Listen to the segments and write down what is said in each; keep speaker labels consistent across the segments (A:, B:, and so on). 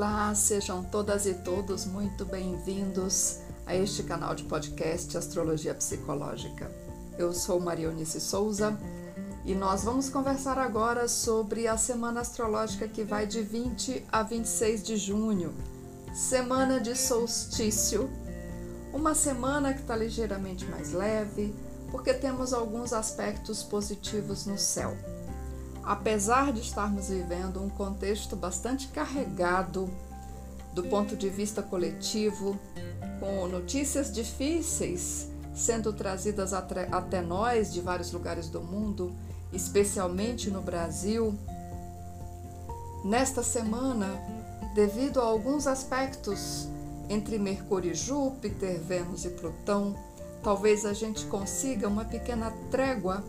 A: Olá, sejam todas e todos muito bem-vindos a este canal de podcast Astrologia Psicológica. Eu sou Maria Eunice Souza e nós vamos conversar agora sobre a semana astrológica que vai de 20 a 26 de junho, semana de solstício, uma semana que está ligeiramente mais leve, porque temos alguns aspectos positivos no céu apesar de estarmos vivendo um contexto bastante carregado do ponto de vista coletivo, com notícias difíceis sendo trazidas até nós de vários lugares do mundo, especialmente no Brasil, nesta semana, devido a alguns aspectos entre Mercúrio e Júpiter, Vênus e Plutão, talvez a gente consiga uma pequena trégua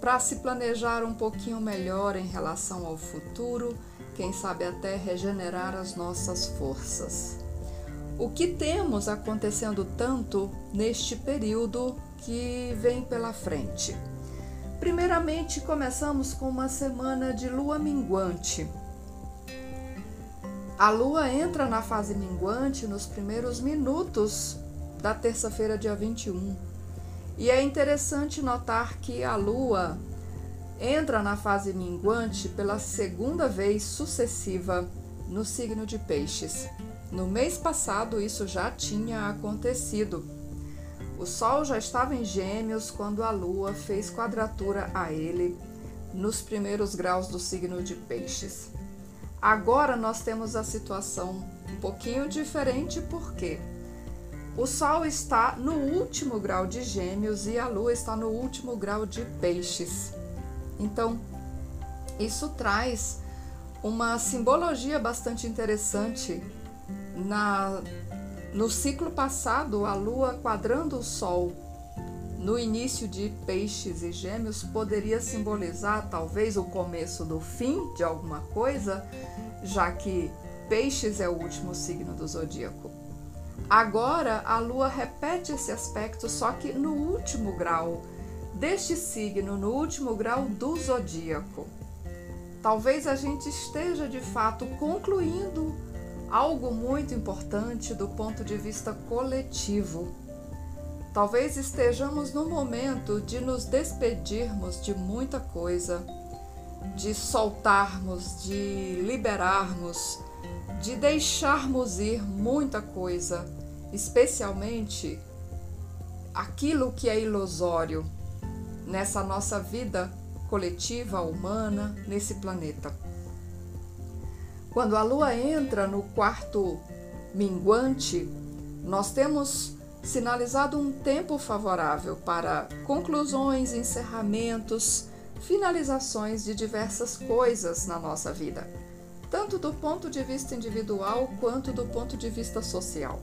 A: para se planejar um pouquinho melhor em relação ao futuro, quem sabe até regenerar as nossas forças. O que temos acontecendo tanto neste período que vem pela frente? Primeiramente, começamos com uma semana de lua minguante. A lua entra na fase minguante nos primeiros minutos da terça-feira, dia 21 e é interessante notar que a Lua entra na fase minguante pela segunda vez sucessiva no signo de Peixes. No mês passado, isso já tinha acontecido. O Sol já estava em Gêmeos quando a Lua fez quadratura a ele nos primeiros graus do signo de Peixes. Agora nós temos a situação um pouquinho diferente, por quê? O Sol está no último grau de Gêmeos e a Lua está no último grau de Peixes. Então, isso traz uma simbologia bastante interessante. Na, no ciclo passado, a Lua quadrando o Sol no início de Peixes e Gêmeos poderia simbolizar talvez o começo do fim de alguma coisa, já que Peixes é o último signo do zodíaco. Agora a lua repete esse aspecto, só que no último grau deste signo, no último grau do zodíaco. Talvez a gente esteja de fato concluindo algo muito importante do ponto de vista coletivo. Talvez estejamos no momento de nos despedirmos de muita coisa, de soltarmos, de liberarmos de deixarmos ir muita coisa, especialmente aquilo que é ilusório nessa nossa vida coletiva humana nesse planeta. Quando a lua entra no quarto minguante, nós temos sinalizado um tempo favorável para conclusões, encerramentos, finalizações de diversas coisas na nossa vida tanto do ponto de vista individual quanto do ponto de vista social.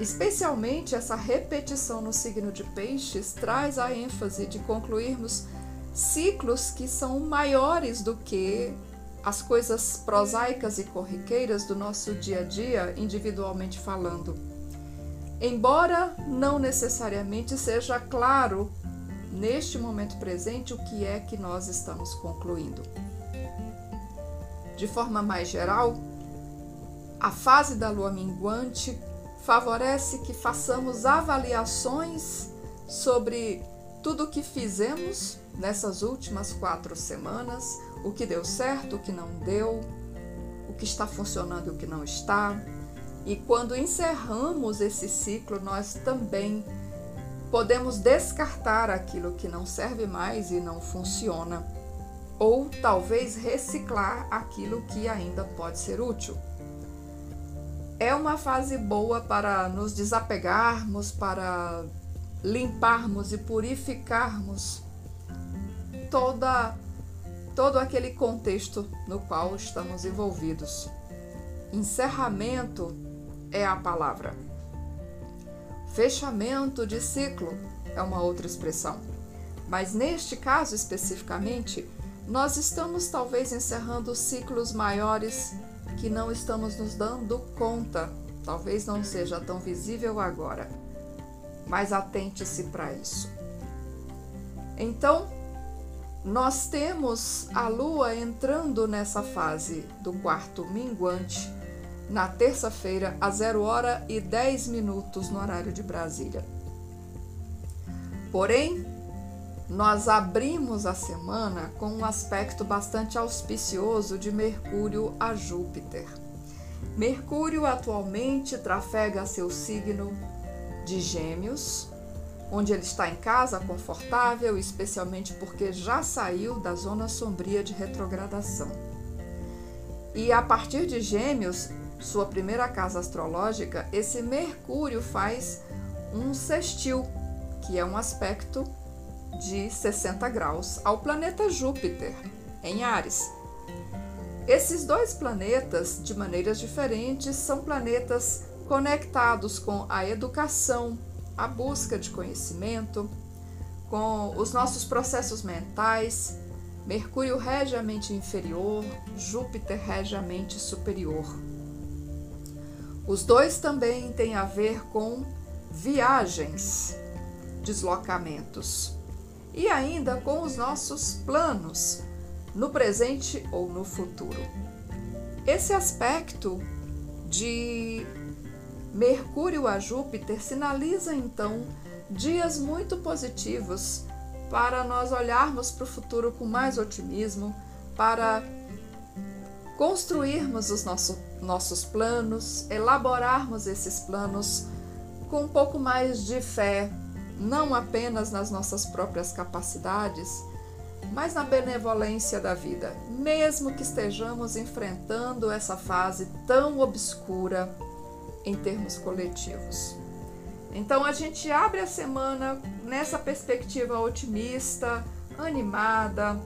A: Especialmente essa repetição no signo de Peixes traz a ênfase de concluirmos ciclos que são maiores do que as coisas prosaicas e corriqueiras do nosso dia a dia, individualmente falando. Embora não necessariamente seja claro neste momento presente o que é que nós estamos concluindo. De forma mais geral, a fase da lua minguante favorece que façamos avaliações sobre tudo o que fizemos nessas últimas quatro semanas, o que deu certo, o que não deu, o que está funcionando e o que não está. E quando encerramos esse ciclo, nós também podemos descartar aquilo que não serve mais e não funciona ou talvez reciclar aquilo que ainda pode ser útil. É uma fase boa para nos desapegarmos, para limparmos e purificarmos toda todo aquele contexto no qual estamos envolvidos. Encerramento é a palavra. Fechamento de ciclo é uma outra expressão. Mas neste caso especificamente, nós estamos talvez encerrando ciclos maiores que não estamos nos dando conta. Talvez não seja tão visível agora, mas atente-se para isso. Então, nós temos a Lua entrando nessa fase do quarto minguante na terça-feira, às 0 hora e 10 minutos no horário de Brasília. Porém, nós abrimos a semana com um aspecto bastante auspicioso de Mercúrio a Júpiter. Mercúrio atualmente trafega seu signo de Gêmeos, onde ele está em casa, confortável, especialmente porque já saiu da zona sombria de retrogradação. E a partir de Gêmeos, sua primeira casa astrológica, esse Mercúrio faz um sextil, que é um aspecto de 60 graus, ao planeta Júpiter, em Ares. Esses dois planetas, de maneiras diferentes, são planetas conectados com a educação, a busca de conhecimento, com os nossos processos mentais. Mercúrio rege a mente inferior, Júpiter rege a mente superior. Os dois também têm a ver com viagens, deslocamentos e ainda com os nossos planos no presente ou no futuro. Esse aspecto de Mercúrio a Júpiter sinaliza então dias muito positivos para nós olharmos para o futuro com mais otimismo, para construirmos os nosso, nossos planos, elaborarmos esses planos com um pouco mais de fé, não apenas nas nossas próprias capacidades, mas na benevolência da vida, mesmo que estejamos enfrentando essa fase tão obscura em termos coletivos. Então a gente abre a semana nessa perspectiva otimista, animada,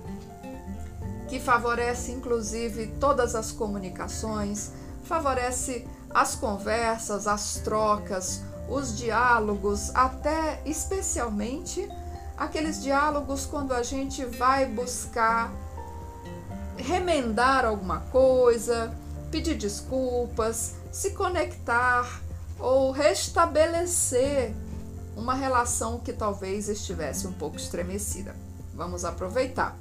A: que favorece inclusive todas as comunicações, favorece as conversas, as trocas, os diálogos, até especialmente aqueles diálogos quando a gente vai buscar remendar alguma coisa, pedir desculpas, se conectar ou restabelecer uma relação que talvez estivesse um pouco estremecida. Vamos aproveitar.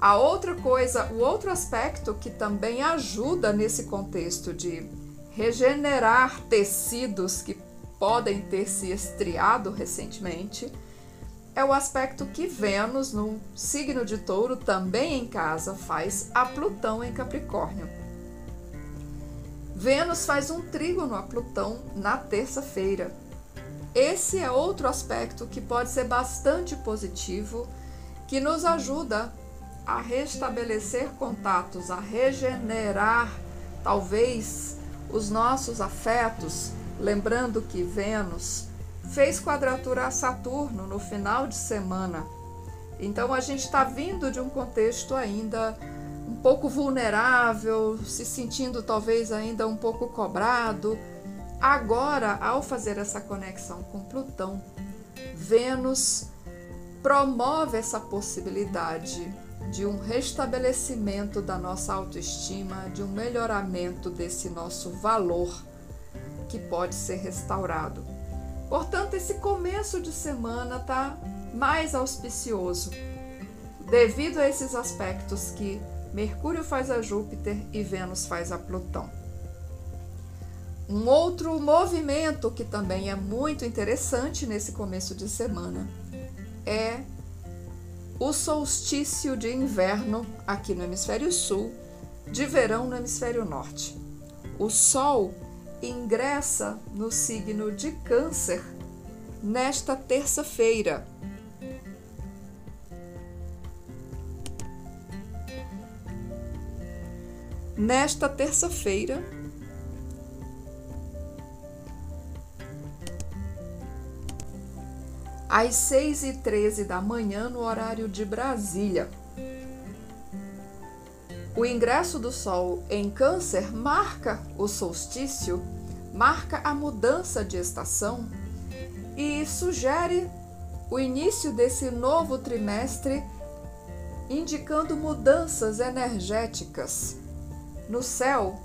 A: A outra coisa, o outro aspecto que também ajuda nesse contexto de regenerar tecidos que podem ter se estriado recentemente é o aspecto que Vênus, no signo de Touro, também em casa, faz a Plutão em Capricórnio. Vênus faz um trígono a Plutão na terça-feira. Esse é outro aspecto que pode ser bastante positivo, que nos ajuda a restabelecer contatos, a regenerar talvez os nossos afetos, lembrando que Vênus fez quadratura a Saturno no final de semana. Então a gente está vindo de um contexto ainda um pouco vulnerável, se sentindo talvez ainda um pouco cobrado. Agora, ao fazer essa conexão com Plutão, Vênus promove essa possibilidade de um restabelecimento da nossa autoestima, de um melhoramento desse nosso valor que pode ser restaurado. Portanto, esse começo de semana está mais auspicioso, devido a esses aspectos que Mercúrio faz a Júpiter e Vênus faz a Plutão. Um outro movimento que também é muito interessante nesse começo de semana é o solstício de inverno aqui no hemisfério sul, de verão no hemisfério norte. O Sol ingressa no signo de Câncer nesta terça-feira. Nesta terça-feira, às 6 e 13 da manhã, no horário de Brasília. O ingresso do Sol em Câncer marca o solstício, marca a mudança de estação e sugere o início desse novo trimestre, indicando mudanças energéticas no céu,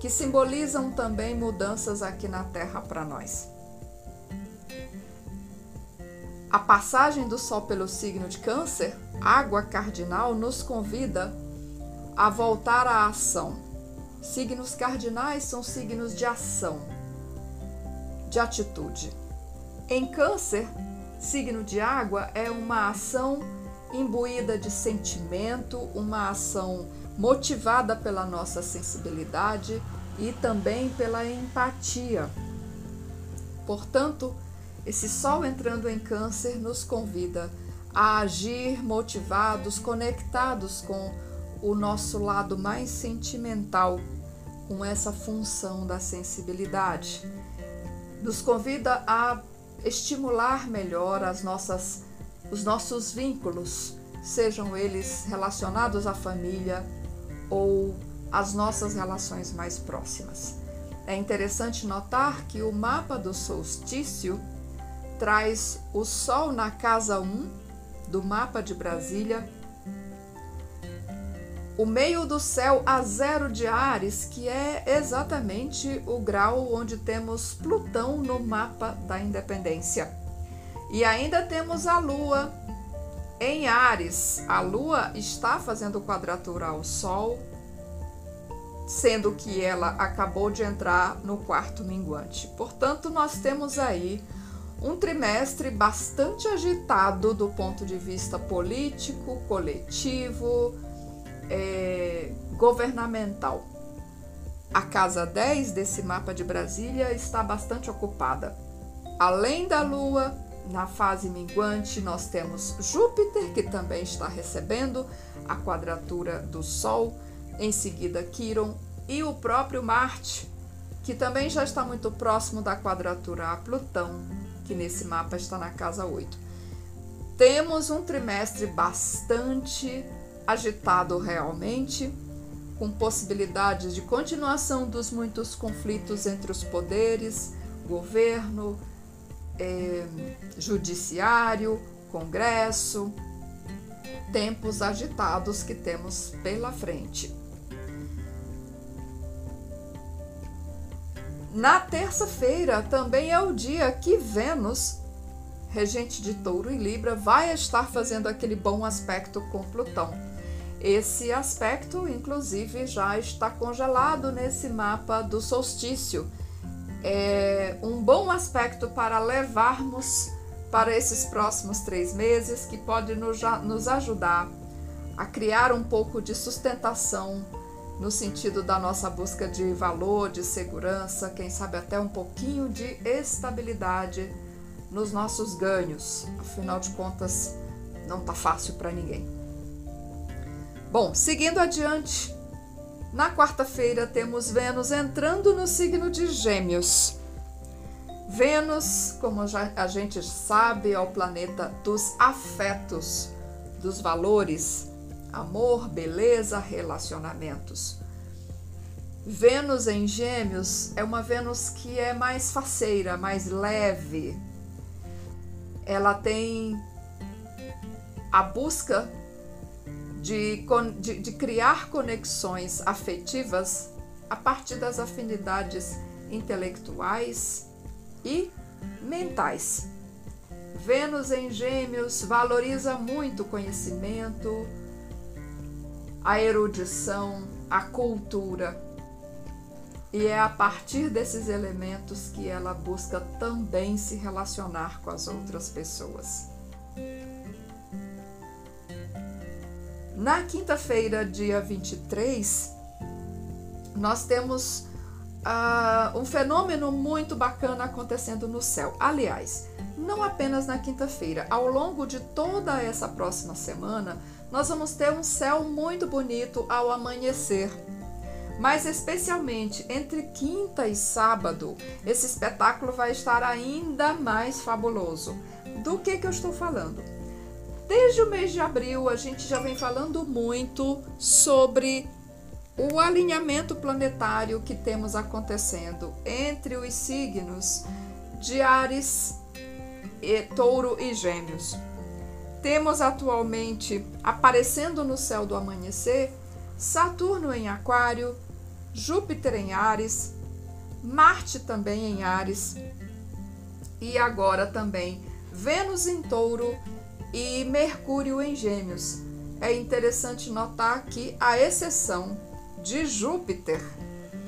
A: que simbolizam também mudanças aqui na Terra para nós. A passagem do Sol pelo signo de Câncer, água cardinal, nos convida a voltar à ação. Signos cardinais são signos de ação, de atitude. Em Câncer, signo de água é uma ação imbuída de sentimento, uma ação motivada pela nossa sensibilidade e também pela empatia. Portanto, esse Sol entrando em Câncer nos convida a agir motivados, conectados com o nosso lado mais sentimental, com essa função da sensibilidade. Nos convida a estimular melhor as nossas, os nossos vínculos, sejam eles relacionados à família ou às nossas relações mais próximas. É interessante notar que o mapa do solstício traz o Sol na casa 1 do mapa de Brasília, o meio do céu a zero de Ares, que é exatamente o grau onde temos Plutão no mapa da independência. E ainda temos a Lua em Ares. A Lua está fazendo quadratura ao Sol, sendo que ela acabou de entrar no quarto minguante. Portanto, nós temos aí um trimestre bastante agitado do ponto de vista político, coletivo, é, governamental. A casa 10 desse mapa de Brasília está bastante ocupada. Além da Lua, na fase minguante, nós temos Júpiter, que também está recebendo a quadratura do Sol em seguida Quiron e o próprio Marte, que também já está muito próximo da quadratura a Plutão, que nesse mapa está na casa 8. Temos um trimestre bastante agitado realmente, com possibilidades de continuação dos muitos conflitos entre os poderes, governo, eh, judiciário, Congresso, tempos agitados que temos pela frente. Na terça-feira também é o dia que Vênus, regente de Touro e Libra, vai estar fazendo aquele bom aspecto com Plutão. Esse aspecto, inclusive, já está congelado nesse mapa do solstício. É um bom aspecto para levarmos para esses próximos três meses, que pode nos ajudar a criar um pouco de sustentação no sentido da nossa busca de valor, de segurança, quem sabe até um pouquinho de estabilidade nos nossos ganhos. Afinal de contas, não tá fácil para ninguém. Bom, seguindo adiante, na quarta-feira temos Vênus entrando no signo de Gêmeos. Vênus, como já a gente sabe, é o planeta dos afetos, dos valores, amor, beleza, relacionamentos. Vênus em Gêmeos é uma Vênus que é mais faceira, mais leve. Ela tem a busca de, de, de criar conexões afetivas a partir das afinidades intelectuais e mentais. Vênus em Gêmeos valoriza muito o conhecimento, a erudição, a cultura. E é a partir desses elementos que ela busca também se relacionar com as outras pessoas. Na quinta-feira, dia 23, nós temos uh, um fenômeno muito bacana acontecendo no céu. Aliás, não apenas na quinta-feira, ao longo de toda essa próxima semana, nós vamos ter um céu muito bonito ao amanhecer. Mas especialmente entre quinta e sábado, esse espetáculo vai estar ainda mais fabuloso. Do que que eu estou falando? Desde o mês de abril, a gente já vem falando muito sobre o alinhamento planetário que temos acontecendo entre os signos de Ares, e Touro e Gêmeos. Temos atualmente aparecendo no céu do amanhecer Saturno em Aquário, Júpiter em Ares, Marte também em Ares e agora também Vênus em Touro e Mercúrio em Gêmeos. É interessante notar que, a exceção de Júpiter,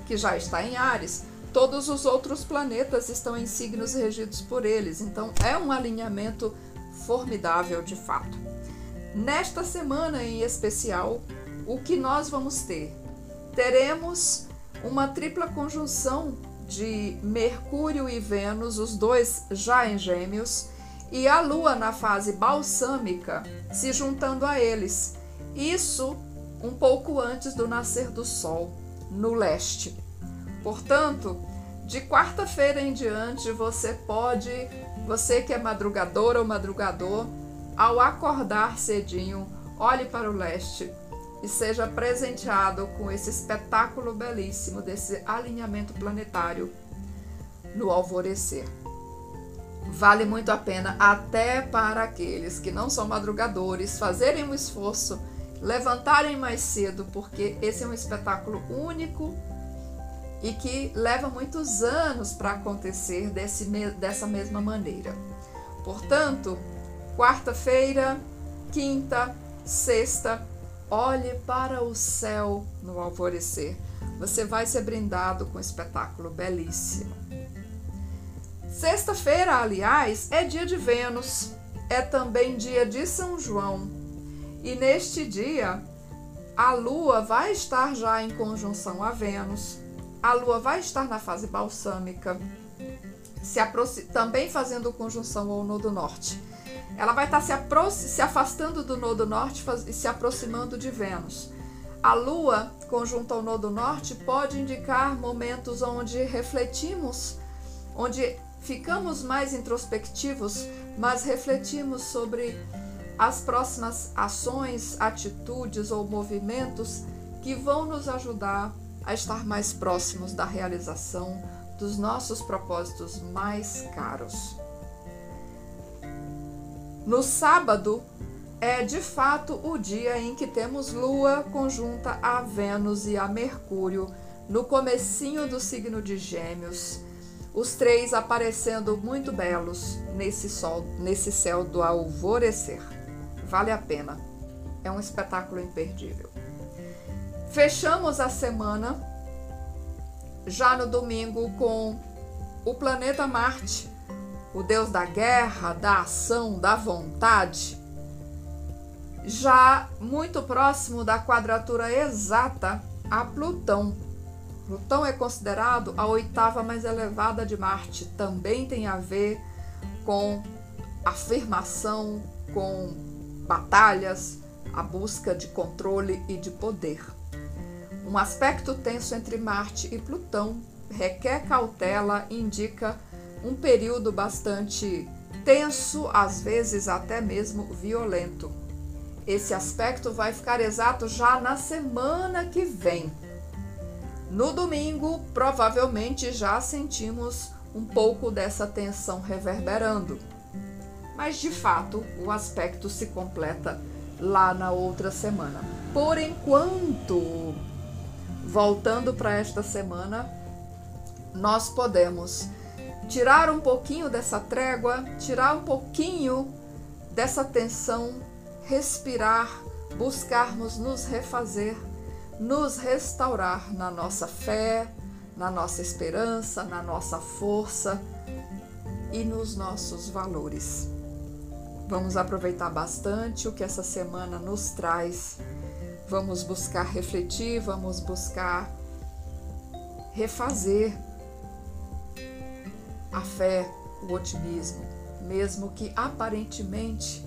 A: que já está em Ares, todos os outros planetas estão em signos regidos por eles. Então, é um alinhamento formidável de fato. Nesta semana em especial, o que nós vamos ter? Teremos uma tripla conjunção de Mercúrio e Vênus, os dois já em Gêmeos, e a Lua na fase balsâmica se juntando a eles. Isso um pouco antes do nascer do Sol, no leste. Portanto, de quarta-feira em diante, você pode, você que é madrugador ou madrugador, ao acordar cedinho, olhe para o leste e seja presenteado com esse espetáculo belíssimo desse alinhamento planetário no alvorecer. Vale muito a pena, até para aqueles que não são madrugadores, fazerem um esforço, levantarem mais cedo, porque esse é um espetáculo único e que leva muitos anos para acontecer desse, dessa mesma maneira. Portanto, quarta-feira, quinta, sexta, olhe para o céu no alvorecer. Você vai ser brindado com um espetáculo belíssimo. Sexta-feira, aliás, é dia de Vênus, é também dia de São João. E neste dia, a Lua vai estar já em conjunção a Vênus, a Lua vai estar na fase balsâmica, se também fazendo conjunção ao Nodo Norte. Ela vai estar se, se afastando do Nodo Norte e se aproximando de Vênus. A Lua, conjunto ao Nodo Norte, pode indicar momentos onde refletimos, onde ficamos mais introspectivos, mas refletimos sobre as próximas ações, atitudes ou movimentos que vão nos ajudar a estar mais próximos da realização dos nossos propósitos mais caros. No sábado é de fato o dia em que temos Lua conjunta a Vênus e a Mercúrio no comecinho do signo de Gêmeos os três aparecendo muito belos nesse sol, nesse céu do alvorecer. Vale a pena. É um espetáculo imperdível. Fechamos a semana já no domingo com o planeta Marte, o deus da guerra, da ação, da vontade, já muito próximo da quadratura exata a Plutão, Plutão é considerado a oitava mais elevada de Marte. Também tem a ver com afirmação, com batalhas, a busca de controle e de poder. Um aspecto tenso entre Marte e Plutão requer cautela indica um período bastante tenso, às vezes até mesmo violento. Esse aspecto vai ficar exato já na semana que vem. No domingo, provavelmente já sentimos um pouco dessa tensão reverberando. Mas de fato, o aspecto se completa lá na outra semana. Por enquanto, voltando para esta semana, nós podemos tirar um pouquinho dessa trégua, tirar um pouquinho dessa tensão, respirar, buscarmos nos refazer nos restaurar na nossa fé, na nossa esperança, na nossa força e nos nossos valores. Vamos aproveitar bastante o que essa semana nos traz. Vamos buscar refletir, vamos buscar refazer a fé, o otimismo, mesmo que aparentemente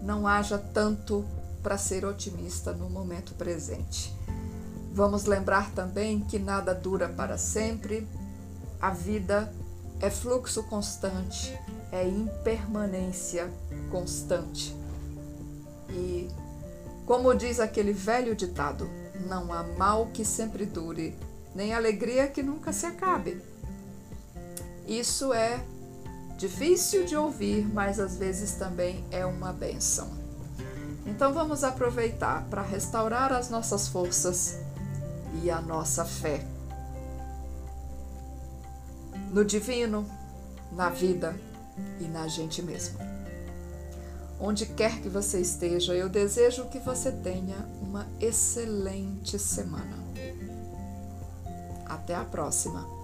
A: não haja tanto para ser otimista no momento presente. Vamos lembrar também que nada dura para sempre, a vida é fluxo constante, é impermanência constante. E, como diz aquele velho ditado, não há mal que sempre dure, nem alegria que nunca se acabe. Isso é difícil de ouvir, mas às vezes também é uma benção. Então vamos aproveitar para restaurar as nossas forças e a nossa fé. No divino, na vida e na gente mesmo. onde quer que você esteja. Eu desejo que você tenha uma excelente semana. Até a próxima!